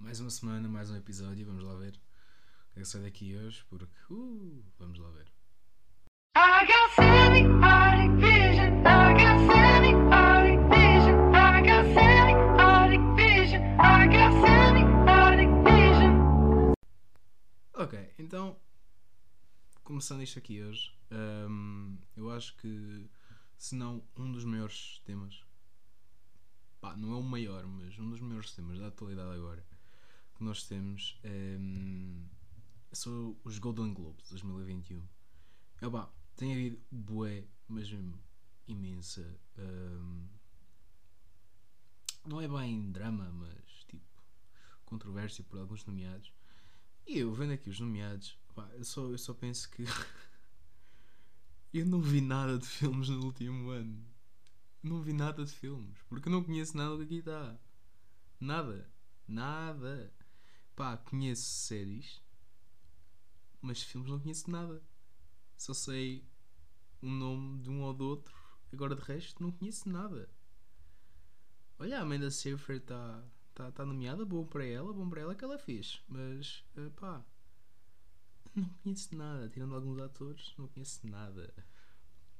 mais uma semana, mais um episódio. Vamos lá ver o que é que sai daqui hoje, porque uh, vamos lá ver. Ok, então, começando isto aqui hoje, hum, eu acho que, se não um dos maiores temas, pá, não é o maior, mas um dos maiores temas da atualidade agora que nós temos hum, são os Golden Globes 2021. É pá, tem havido bué, mas mesmo imensa. hum, não é bem drama, mas tipo controvérsia por alguns nomeados. E eu vendo aqui os nomeados, pá, eu, só, eu só penso que eu não vi nada de filmes no último ano. Não vi nada de filmes, porque eu não conheço nada do que aqui está. Nada. Nada. Pá, conheço séries, mas filmes não conheço nada. Só sei o nome de um ou do outro. Agora de resto não conheço nada. Olha, a Amanda Seyfried está tá, tá nomeada, bom para ela, bom para ela que ela fez. Mas, eh, pá, não conheço nada. Tirando alguns atores, não conheço nada.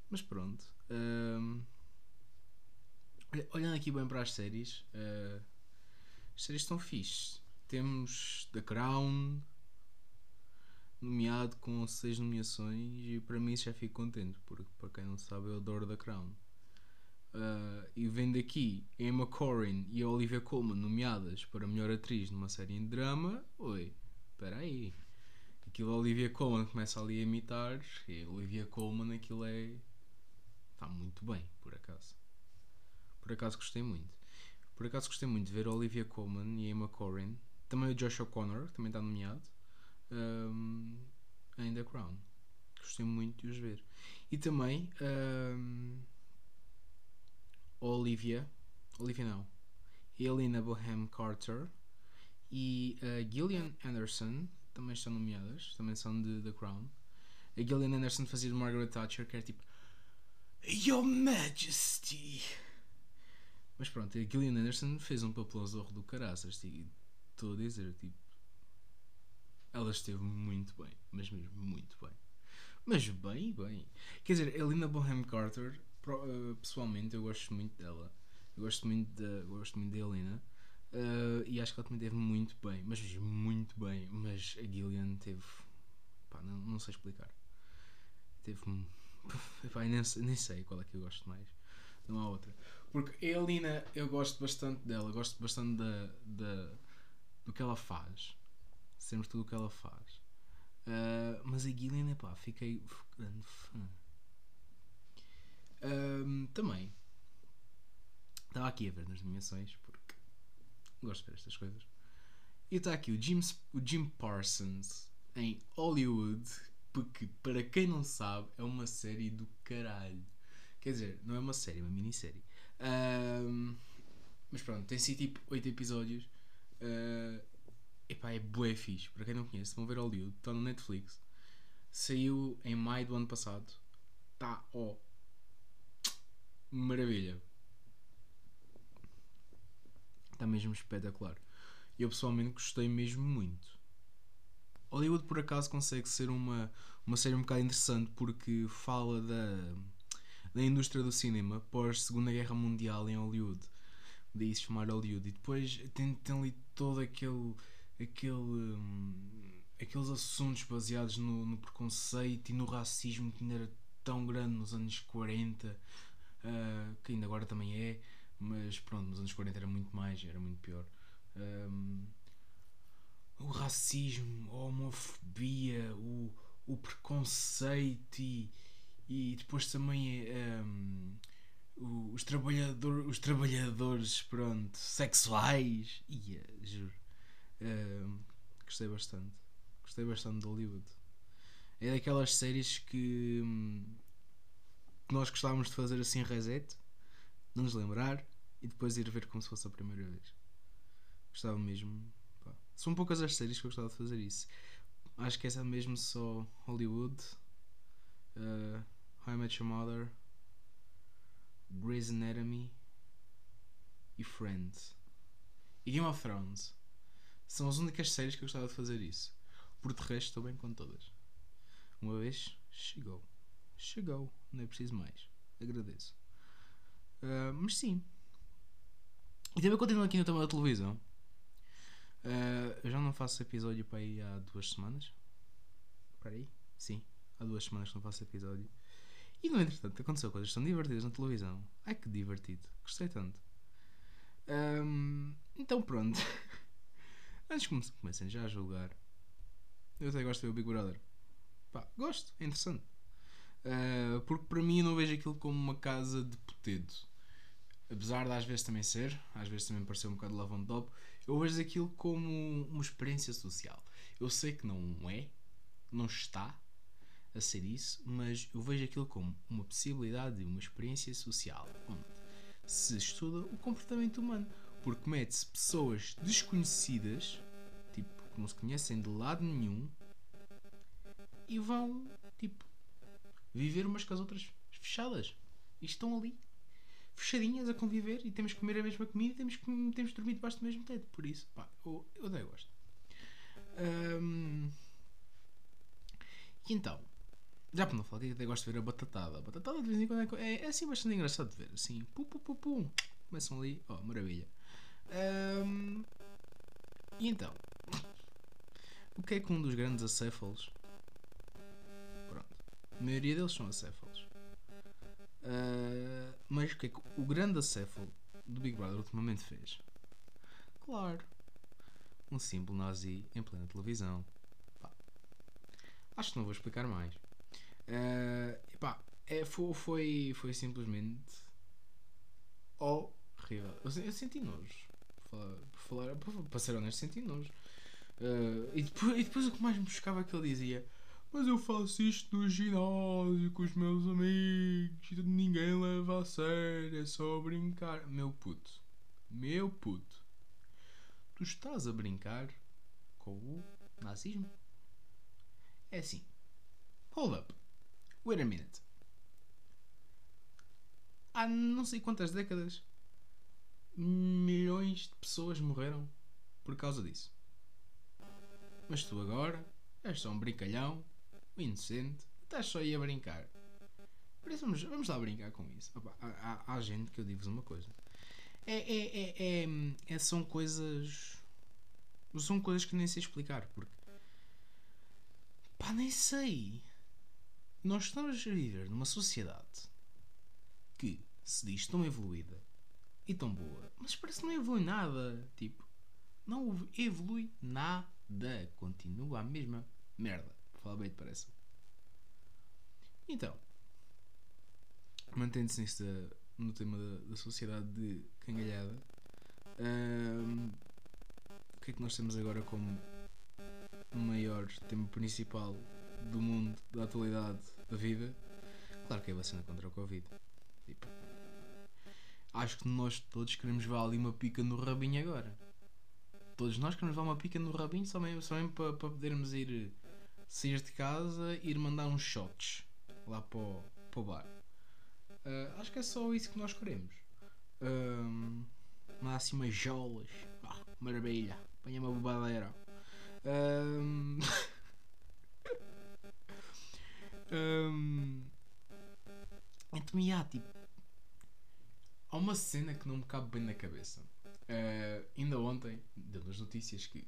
Mas pronto. olha- olhando aqui bem para as séries, eh, as séries estão fixe. Temos The Crown, nomeado com seis nomeações, e para mim já fico contente, porque para quem não sabe, eu adoro The Crown. Uh, e vendo aqui Emma Corrin e Olivia Colman nomeadas para melhor atriz numa série em drama, oi, espera aí. Aquilo Olivia Colman começa ali a imitar, e Olivia Colman aquilo é. está muito bem, por acaso. Por acaso gostei muito. Por acaso gostei muito de ver Olivia Colman e Emma Corrin. Também o Josh O'Connor, que também está nomeado. um, em The Crown. Gostei muito de os ver. E também. um, a Olivia, Olivia não, Helena Bohem Carter e a Gillian Anderson também estão nomeadas, também são de The Crown. A Gillian Anderson fazia de Margaret Thatcher, que era tipo Your Majesty. Mas pronto, a Gillian Anderson fez um papelão zorro do caraças, e estou a dizer, tipo, ela esteve muito bem, mas mesmo muito bem. Mas bem, bem. Quer dizer, a Helena Bonham Carter, eh, pessoalmente, eu gosto muito dela. Eu gosto muito da, gosto muito da Helena. eh, e acho que ela também teve muito bem, mas muito bem. Mas a Gillian teve. Pá, não, não sei explicar. Teve. Pá, nem, nem sei qual é que eu gosto mais. Não há outra. Porque a Helena, eu gosto bastante dela. Gosto bastante da, da, do que ela faz. Sempre tudo o que ela faz. Uh, mas a Gillian, pá, fiquei grande fã. Também estava aqui a ver nas nomeações porque gosto de ver estas coisas. E está aqui o Jim, o Jim Parsons em Hollywood, porque para quem não sabe, é uma série do caralho. Quer dizer, não é uma série, é uma minissérie. Um, mas pronto, tem sido tipo 8 episódios. Uh, epá, é bué fixe. Para quem não conhece, vão ver Hollywood, está no Netflix. Saiu em maio do ano passado. Tá, ó. Maravilha. Está mesmo espetacular. Eu pessoalmente gostei mesmo muito. Hollywood por acaso consegue ser uma, uma série um bocado interessante porque fala da, da indústria do cinema pós Segunda Guerra Mundial em Hollywood. Daí se chamar Hollywood. E depois tem, tem ali todo aquele. aquele hum, aqueles assuntos baseados no, no preconceito e no racismo que ainda era tão grande nos anos 40, ah, que ainda agora também é, mas pronto, nos anos 40 era muito mais, era muito pior. Ahm, o racismo, a homofobia, o, o preconceito e, e depois também o- os, trabalhador, os trabalhadores pronto, sexuais. Ia, juro. Ahm, gostei bastante. Gostei bastante de Hollywood. É daquelas séries que, hum, que nós gostávamos de fazer assim reset, não nos lembrar e depois ir ver como se fosse a primeira vez. Gostava mesmo. pá. São poucas as séries que eu gostava de fazer isso. Acho que essa é mesmo só Hollywood, uh, How I Met Your Mother, Grey's Anatomy e Friends. E Game of Thrones. São as únicas séries que eu gostava de fazer isso. Por de resto, estou bem com todas. Uma vez, chegou. Chegou. Não é preciso mais. Agradeço. Ah, mas sim. E também continuo aqui no tema da televisão. Ah, eu já não faço episódio para aí há duas semanas. Espera aí. Sim, há duas semanas que não faço episódio. E no entretanto aconteceu coisas tão divertidas na televisão. Ai que divertido. Gostei tanto. Ahm, então pronto. Antes que come- comecem já a julgar. Eu até gosto de ver o Big Brother. Pá, gosto, é interessante. Ah, porque para mim eu não vejo aquilo como uma casa de potedo. Apesar de às vezes também ser, às vezes também parecer um bocado love on top, eu vejo aquilo como uma experiência social. Eu sei que não é, não está a ser isso, mas eu vejo aquilo como uma possibilidade de uma experiência social onde se estuda o comportamento humano, porque mete-se pessoas desconhecidas, tipo, que não se conhecem de lado nenhum, e vão, tipo, viver umas com as outras fechadas. E estão ali, fechadinhas a conviver, e temos que comer a mesma comida e temos que temos de dormir debaixo do mesmo teto. Por isso, pá, eu, eu até gosto. E então, já para não falar eu até gosto de ver a batatada. A batatada de vez em quando é, é, é assim bastante engraçado de ver. Assim, pum, pum, pum, pum. Começam ali, oh, maravilha. Ahm, E então, o que é que um dos grandes acéfalos. Pronto, a maioria deles são acéfalos. Ah, mas o que é que o grande acéfalo do Big Brother ultimamente fez? Claro, um símbolo nazi em plena televisão. Pá, Acho que não vou explicar mais. Eh, epá, é, foi, foi, foi simplesmente horrível. Eu, eu senti nojo. Falar, para ser honesto, senti nojo. Eh, e, depois, e depois o que mais me buscava é que ele dizia: Mas eu faço isto no ginásio com os meus amigos e ninguém leva a sério, é só brincar. Meu puto, meu puto, tu estás a brincar com o nazismo? É assim. Hold up. Wait a minute. Há não sei quantas décadas milhões de pessoas morreram por causa disso. Mas tu agora és só um brincalhão, um inocente, estás só aí a brincar. Por isso vamos, vamos lá brincar com isso. Opa, há, há- gente que eu digo-vos uma coisa. É, é, é, é, é- são coisas. São coisas que nem sei explicar. Porque Pá, nem sei. Nós estamos a viver numa sociedade que se diz tão evoluída e tão boa, mas parece que não evolui nada. Tipo, não evolui nada. Continua a mesma merda. Fala bem, parece. Então, mantendo-se no tema da, da sociedade de cangalhada, o que é que nós temos agora como o maior tema principal do mundo, da atualidade, da vida, claro que é a vacina contra o Covid. Tipo, acho que nós todos queremos levar ali uma pica no rabinho agora. Todos nós queremos levar uma pica no rabinho só mesmo, só mesmo para, para podermos ir sair de casa e ir mandar uns shots lá para o, para o bar. Ah, acho que é só isso que nós queremos. Um, umas jolas. Ah, maravilha. Apanha uma bobadeira. Ahm. Ahm. Então, há, tipo. Há uma cena que não me cabe bem na cabeça. Ah, ainda ontem, deu nas notícias que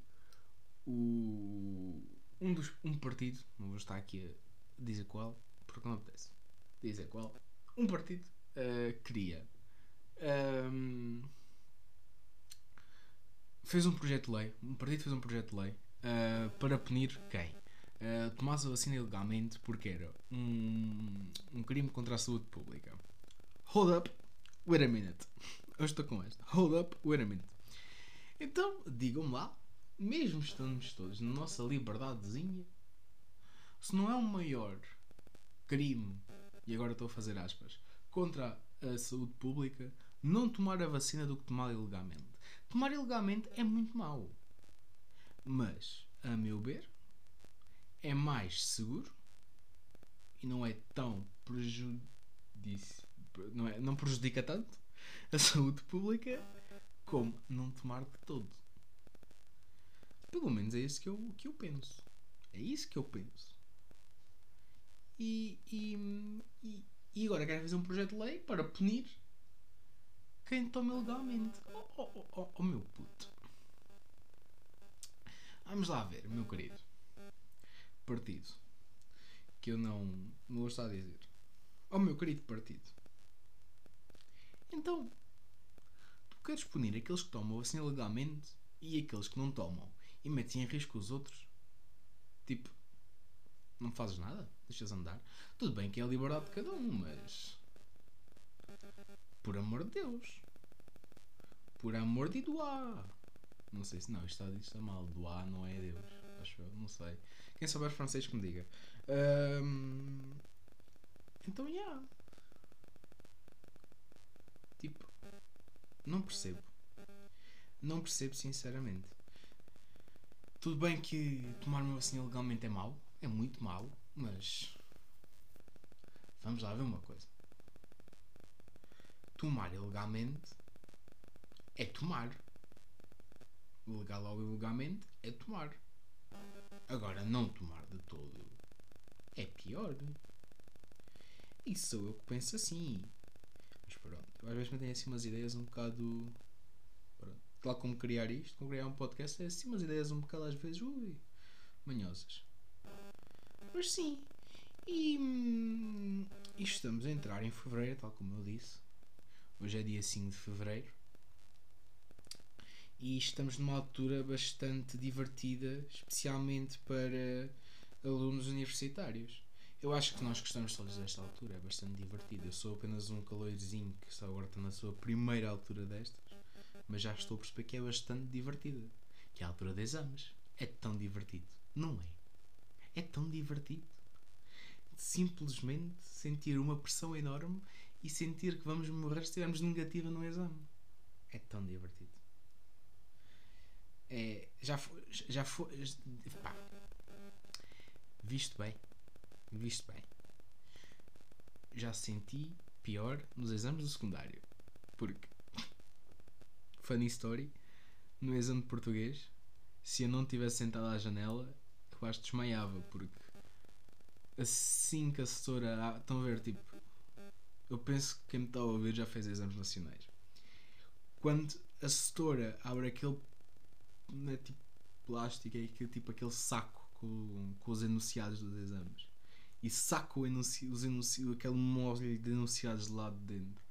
o. Um, dos, um partido, não vou estar aqui a dizer qual, porque não apetece dizer qual, um partido ah, queria. ahm, fez um projeto de lei, um partido fez um projeto de lei ah, para punir quem? Ah, tomasse a vacina ilegalmente porque era um, um crime contra a saúde pública. Hold up, wait a minute. Eu estou com esta. Hold up, wait a minute. Então, digam-me lá, mesmo estamos todos na nossa liberdadezinha, se não é o maior crime, e agora estou a fazer aspas, contra a saúde pública, não tomar a vacina do que tomar ilegalmente. Tomar ilegalmente é muito mau. Mas, a meu ver, é mais seguro e não é tão prejudici... não, é, não prejudica tanto a saúde pública como não tomar de todo. menos é isso que eu, que eu penso. É isso que eu penso. E, e, e, e agora querem fazer um projeto de lei para punir quem toma ilegalmente. Oh, oh, oh, oh, oh meu puto. Vamos lá ver, meu querido. Partido. Que eu não, não a dizer. Oh meu querido partido. Então, tu queres punir aqueles que tomam vacina legalmente e aqueles que não tomam e metem em risco os outros? Tipo, não fazes nada? Deixas andar? Tudo bem que é a liberdade de cada um, mas. Por amor de Deus. Por amor de Doá. Não sei se não, isto está, isto está mal. Doá não é Deus. Acho eu, não sei. Quem souber francês que me diga. Ahm, Então. Yeah. Tipo, não percebo. Não percebo, sinceramente. Tudo bem que tomar uma vacina legalmente é mau, é muito mau, mas. Vamos lá ver uma coisa. Tomar ilegalmente é tomar. Legal ou ilegalmente é tomar. Agora, não tomar de todo é pior. Isso sou eu que penso assim. Mas pronto, às vezes me tenho assim umas ideias um bocado. Pronto. Tal como criar isto, como criar um podcast, é assim umas ideias um bocado às vezes, ui, manhosas. Mas sim, e, hum, e estamos a entrar em fevereiro, tal como eu disse. Hoje é dia 5 de fevereiro. E estamos numa altura bastante divertida, especialmente para alunos universitários. Eu acho que nós gostamos todos desta altura, é bastante divertido. Eu sou apenas um caloirozinho que só agora está na sua primeira altura destas, mas já estou a perceber que é bastante divertida. Que é a altura de exames. É tão divertido. Não é? É tão divertido. Simplesmente sentir uma pressão enorme e sentir que vamos morrer se estivermos negativa no exame. É tão divertido. É, já foi. Já foi pá. Visto bem. Visto bem. Já senti pior nos exames do secundário. Porque. Funny story. No exame de português, se eu não tivesse sentado à janela, eu quase desmaiava. Porque. Assim que a assessora. ah, Estão a ver, tipo. Eu penso que quem me está a ouvir já fez exames nacionais. Quando a assessora abre aquele não é tipo plástico, é aquele, tipo aquele saco com, com os enunciados dos exames. E saca o enunci, os aquele molho de enunciados de lado de dentro.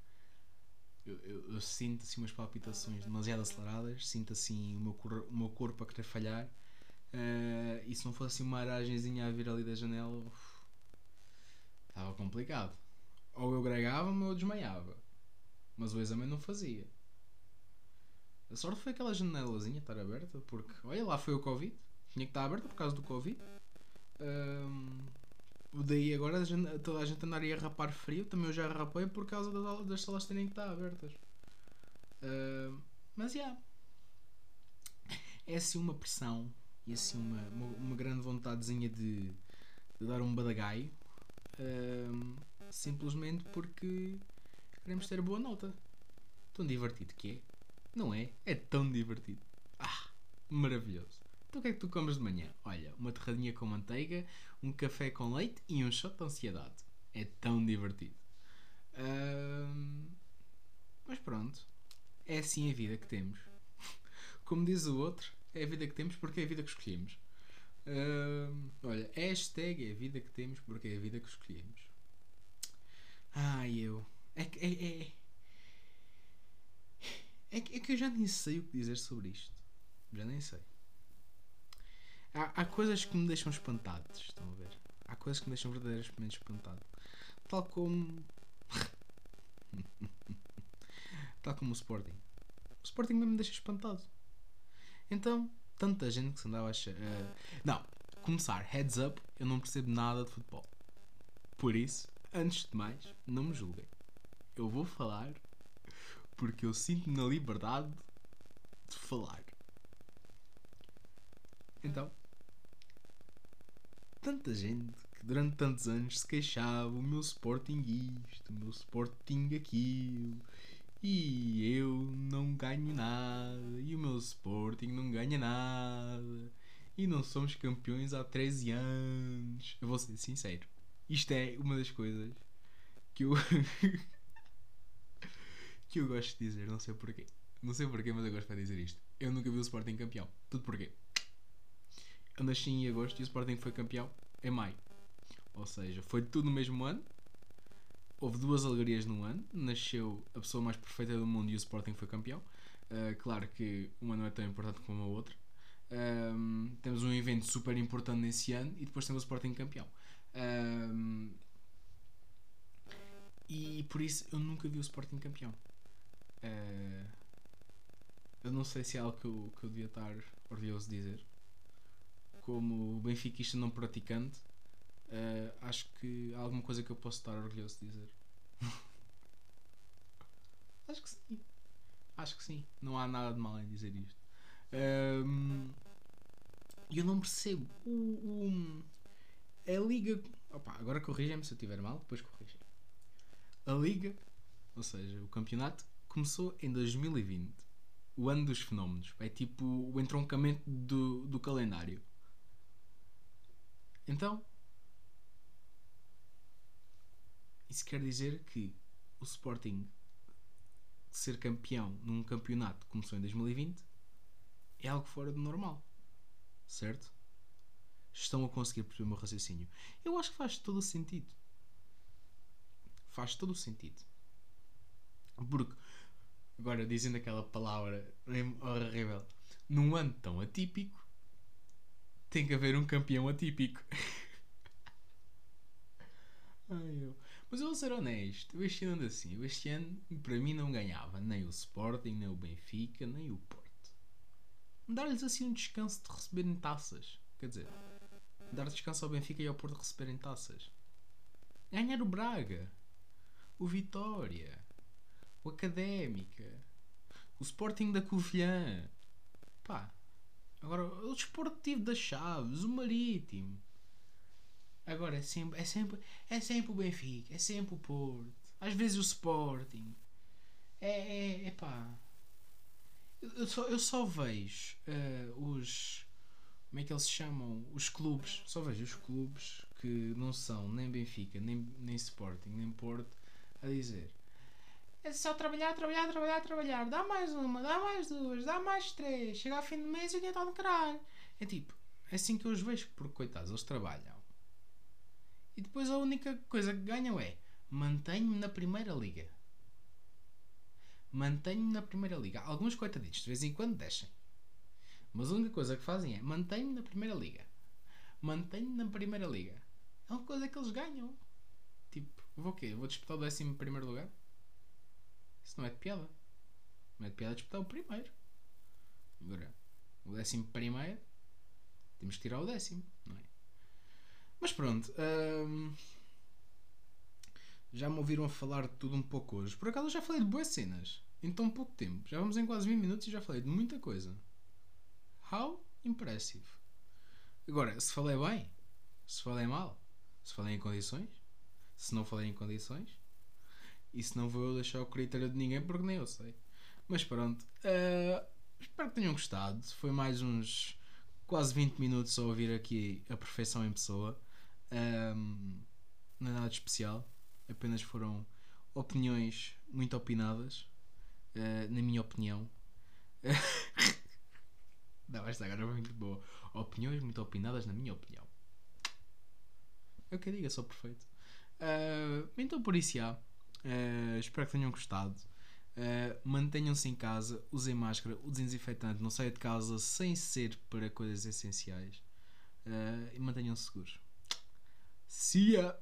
Eu, eu, eu sinto assim umas palpitações demasiado aceleradas, sinto assim o meu, cor, o meu corpo a querer falhar. eh, e se não fosse assim uma aragenzinha a vir ali da janela, estava complicado. Ou eu gregava-me ou eu desmaiava. Mas o exame não fazia. A sorte foi aquela janelazinha estar aberta, porque olha lá foi o Covid, tinha que estar aberta por causa do Covid. Ahm, daí agora a gente- toda a gente andaria a rapar frio, também eu já rapei por causa das, das salas terem que estar abertas. Mas já. É assim uma pressão e assim uma, uma, uma grande vontadezinha de, de dar um badagaio. simplesmente porque queremos ter boa nota. Tão divertido que é. Não é? É tão divertido. Ah, maravilhoso. Então o que é que tu comes de manhã? Olha, uma torradinha com manteiga, um café com leite e um shot de ansiedade. É tão divertido. Mas pronto. É assim a vida que temos. Como diz o outro, é a vida que temos porque é a vida que escolhemos. Ahm, olha, hashtag é a vida que temos porque é a vida que escolhemos. Ai, eu. É que. É, é, é, que, é que eu já nem sei o que dizer sobre isto. Já nem sei. Há, há coisas que me deixam espantados, estão a ver? Há coisas que me deixam verdadeiramente espantado. Tal como. Tal como o Sporting. O Sporting mesmo me deixa espantado. Então, tanta gente que se andava a eh, não, começar, heads up, eu não percebo nada de futebol. Por isso, antes de mais, não me julguem. Eu vou falar porque eu sinto na liberdade de falar. Então, tanta gente que durante tantos anos se queixava o meu Sporting isto, o meu Sporting aquilo, e eu não ganho nada, e o meu Sporting não ganha nada, E não somos campeões há 13 anos. Eu vou ser sincero. Isto é uma das coisas que eu. que eu gosto de dizer, não sei porquê. Não sei porquê, mas eu gosto de dizer isto. Eu nunca vi o Sporting campeão. Tudo porquê? Eu nasci em agosto e o Sporting foi campeão em maio. Ou seja, foi tudo no mesmo ano. Houve duas alegrias num ano. Nasceu a pessoa mais perfeita do mundo e o Sporting foi campeão. Uh, claro que uma não é tão importante como a outra. Um, temos um evento super importante nesse ano e depois temos o Sporting campeão. Um, e por isso eu nunca vi o Sporting campeão. Uh, eu não sei se é algo que eu, que eu devia estar orgulhoso de dizer. Como benfiquista não praticante, uh, acho que há alguma coisa que eu posso estar orgulhoso de dizer. acho que sim. Acho que sim. Não há nada de mal em dizer isto. E eu não percebo. O, o, a Liga. Opa, agora corrigem-me se eu estiver mal, depois corrigem. A Liga, ou seja, o campeonato, começou em 2020. O ano dos fenómenos. É tipo o entroncamento do, do calendário. Então. Isso quer dizer que o Sporting ser campeão num campeonato que começou em 2020 é algo fora do normal. Certo? Estão a conseguir perceber o meu raciocínio. Eu acho que faz todo o sentido. Faz todo o sentido. Porque, agora dizendo aquela palavra horrível, num ano tão atípico, tem que haver um campeão atípico. Ai, eu. Mas eu vou ser honesto, eu este ano assim. Eu este ano, para mim, não ganhava nem o Sporting, nem o Benfica, nem o Porto. Dar-lhes assim um descanso de receberem taças. Quer dizer, dar descanso ao Benfica e ao Porto receberem taças. Ganhar o Braga, o Vitória, o Académica, o Sporting da Covilhã. Pá, agora o Desportivo das Chaves, o Marítimo. Agora é sempre, é sempre, é sempre o Benfica, é sempre o Porto, às vezes o Sporting. É, é, é pá. Eu só, eu só vejo uh, os. Como é que eles se chamam? Os clubes. Só vejo os clubes que não são nem Benfica, nem, nem Sporting, nem Porto a dizer. É só trabalhar, trabalhar, trabalhar, trabalhar. Dá mais uma, dá mais duas, dá mais três. Chega ao fim do mês e o dinheiro está no caralho. É tipo, é assim que eu os vejo, porque coitados, eles trabalham. E depois a única coisa que ganham é mantenho-me na primeira liga. Mantenho-me na primeira liga. Alguns coitaditos de vez em quando deixem. Mas a única coisa que fazem é mantenho-me na primeira liga. Mantenho-me na primeira liga. É uma coisa que eles ganham. Tipo, vou o quê? Vou disputar o décimo primeiro lugar? Isso não é de piada. Não é de piada disputar o primeiro. Agora, o décimo primeiro, temos que tirar o décimo, não é? Mas pronto. Hum, já me ouviram falar de tudo um pouco hoje. Por acaso eu já falei de boas cenas. Em tão pouco tempo. Já vamos em quase 20 minutos e já falei de muita coisa. How impressive. Agora, se falei bem, se falei mal, se falei em condições, se não falei em condições, isso não vou deixar o critério de ninguém porque nem eu sei. Mas pronto. Uh, espero que tenham gostado. Foi mais uns quase 20 minutos a ouvir aqui a perfeição em pessoa. Um, não é nada de especial, apenas foram opiniões muito opinadas, uh, na minha opinião. não, esta agora foi muito boa. Opiniões muito opinadas, na minha opinião. É eu digo, é só perfeito. Uh, então, por isso, já. Uh, espero que tenham gostado. Uh, Mantenham-se em casa, usem máscara, o desinfetante, não saia de casa sem ser para coisas essenciais uh, e mantenham-se seguros. See ya!